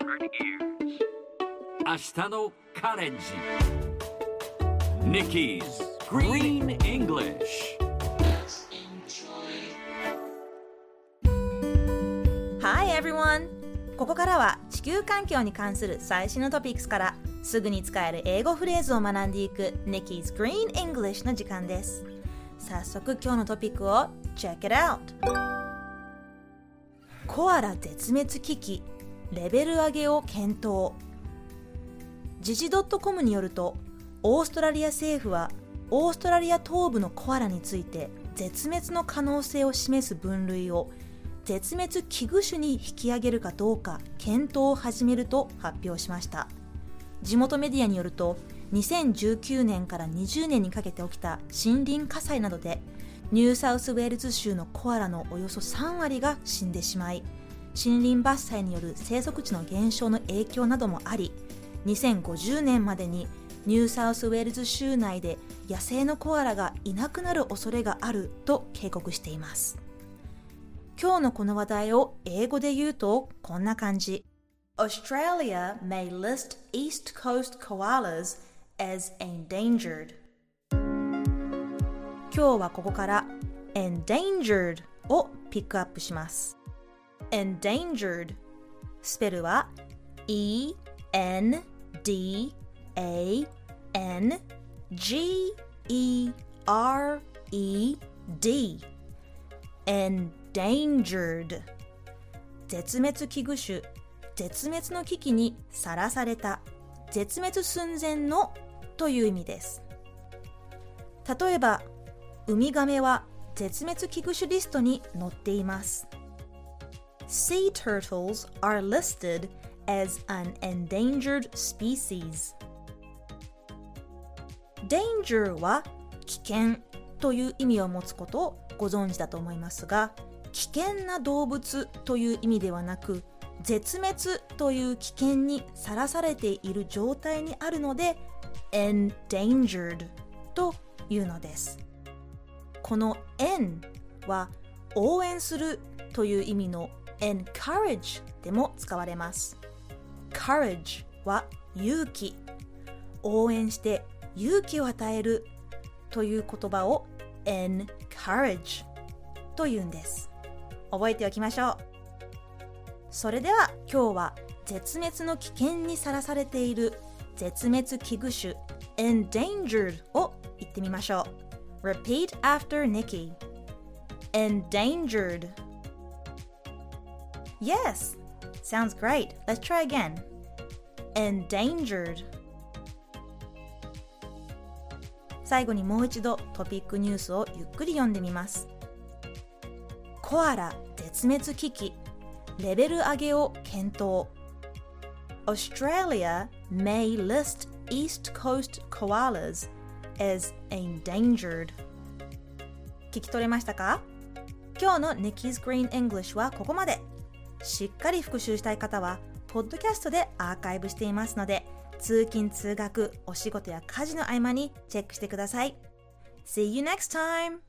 明日のカレンジ Nikki's Green English Hi everyone! ここからは地球環境に関する最新のトピックスからすぐに使える英語フレーズを学んでいく Nikki's Green English の時間です早速今日のトピックを Check it out! コアラ絶滅危機レベル上げを検討。時事 .com によるとオーストラリア政府はオーストラリア東部のコアラについて絶滅の可能性を示す分類を絶滅危惧種に引き上げるかどうか検討を始めると発表しました。地元メディアによると2019年から20年にかけて起きた森林火災などでニューサウスウェールズ州のコアラのおよそ3割が死んでしまい森林伐採による生息地の減少の影響などもあり2050年までにニューサウスウェールズ州内で野生のコアラがいなくなる恐れがあると警告しています。今日のこの話題を英語で言うとこんな感じ。Australia may list East Coast koalas as endangered. 今日はここから endangered をピックアップします endangered. スペルは E N D A N G E R E D. Endangered. 絶滅危惧種。絶滅の危機にさらされた。絶滅寸前のという意味です。例えばウミガメは絶滅危惧種リストに載っています。Sea turtles are listed as an endangered species. Danger は危険という意味を持つことをご存知だと思いますが危険な動物という意味ではなく絶滅という危険にさらされている状態にあるので endangered というのです。この en は応援するという意味の encourage でも使われます。courage は勇気。応援して勇気を与えるという言葉を encourage というんです。覚えておきましょう。それでは今日は絶滅の危険にさらされている絶滅危惧種 endangered を言ってみましょう。Repeat after Nikki endangered Yes sounds great let's try again endangered 最後にもう一度トピックニュースをゆっくり読んでみますコアラ絶滅危機レベル上げを検討 Australia may list East Coast koalas as endangered 聞き取れましたか今日の Nikki's Green English はここまでしっかり復習したい方はポッドキャストでアーカイブしていますので通勤通学お仕事や家事の合間にチェックしてください See you next time!